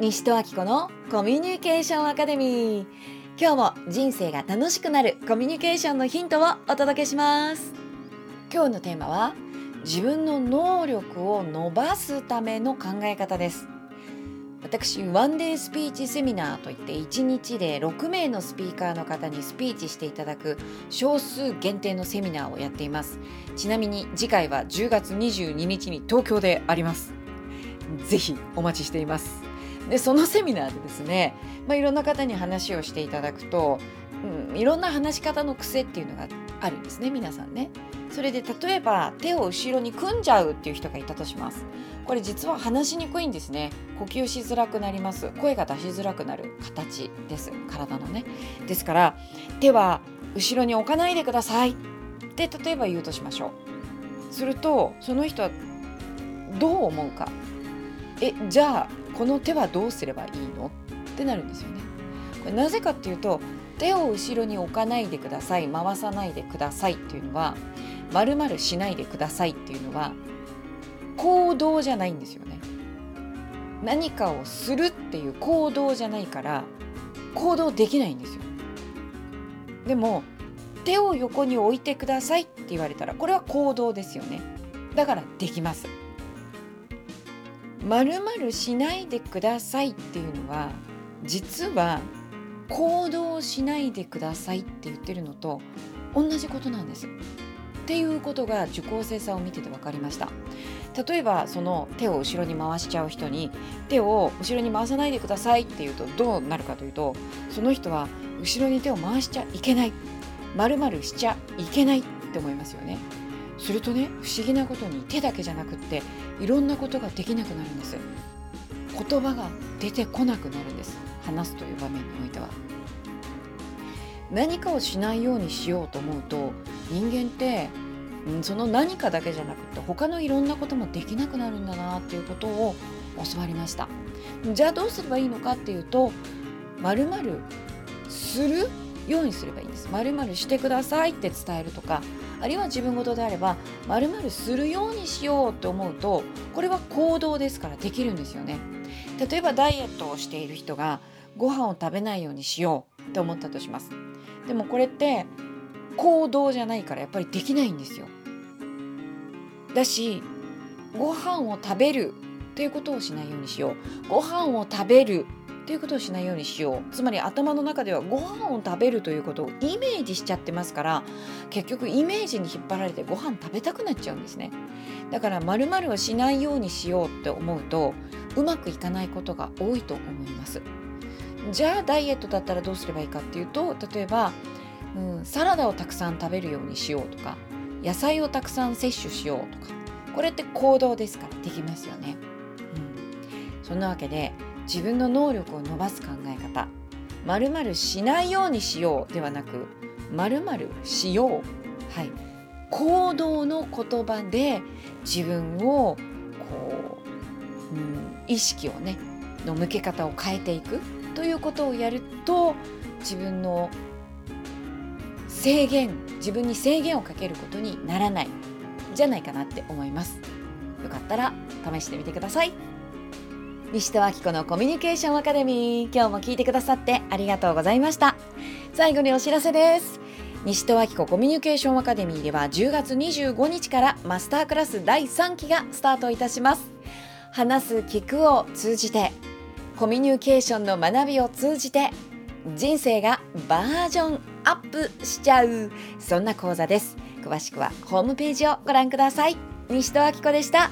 西戸明子のコミュニケーションアカデミー。今日も人生が楽しくなるコミュニケーションのヒントをお届けします。今日のテーマは自分の能力を伸ばすための考え方です。私ワンデースピーチセミナーといって1日で6名のスピーカーの方にスピーチしていただく少数限定のセミナーをやっています。ちなみに次回は10月22日に東京であります。ぜひお待ちしています。でそのセミナーでですね、まあ、いろんな方に話をしていただくと、うん、いろんな話し方の癖っていうのがあるんですね皆さんね。それで例えば手を後ろに組んじゃうっていう人がいたとします。これ実は話しにくいんですね。呼吸しづらくなります。声が出しづらくなる形です。体のね。ですから手は後ろに置かないでくださいって例えば言うとしましょう。するとその人はどう思うか。えじゃあこの手はどうすればいいの？ってなるんですよね。これなぜかっていうと手を後ろに置かないでください回さないでくださいっていうのはまるまるしないでくださいっていうのは行動じゃないんですよね。何かをするっていう行動じゃないから行動できないんですよ。でも手を横に置いてくださいって言われたらこれは行動ですよね。だからできます。まるまるしないでくださいっていうのは実は行動しないでくださいって言ってるのと同じことなんです。っていうことが受講生さんを見てて分かりました。例えばその手を後ろに回しちゃう人に手を後ろに回さないでくださいって言うとどうなるかというとその人は後ろに手を回しちゃいけないまるまるしちゃいけないって思いますよね。するとね不思議なことに手だけじゃなくっていろんなことができなくなるんです。言葉が出てこなくなるんです。話すという場面においては。何かをしないようにしようと思うと人間って、その何かだけじゃなくて他のいろんなこともできなくなるんだなっていうことを教わりました。じゃあどうすればいいのかっていうとまるまるするようにすればいいんです。まるまるしてくださいって伝えるとかあるいは自分事であればまるまるするようにしようと思うとこれは行動ですからできるんですよね。例えばダイエットをしている人がご飯を食べないようにしようって思ったとします。でもこれって行動じゃないからやっぱりできないんですよ。だしご飯を食べるっていうことをしないようにしよう。ご飯を食べるっていうことをしないようにしよう。つまり頭の中ではご飯を食べるということをイメージしちゃってますから結局イメージに引っ張られてご飯食べたくなっちゃうんですね。だから〇〇をしないようにしようって思うとうまくいかないことが多いと思います。じゃあダイエットだったらどうすればいいかっていうと例えば、うん、サラダをたくさん食べるようにしようとか野菜をたくさん摂取しようとかこれって行動ですからできますよね、うん、そんなわけで自分の能力を伸ばす考え方。まるしないようにしようではなくまるまるしよう。はい。行動の言葉で自分をこう、うん、意識をねの向け方を変えていく。ということをやると自分の制限自分に制限をかけることにならない。じゃないかなって思います。よかったら試してみてください。西戸明子のコミュニケーションアカデミー。今日も聞いてくださってありがとうございました。最後にお知らせです。西戸明子コミュニケーションアカデミーでは10月25日からマスタークラス第3期がスタートいたします。話す聞くを通じてコミュニケーションの学びを通じて人生がバージョンアップしちゃうそんな講座です。詳しくはホームページをご覧ください。西戸明子でした。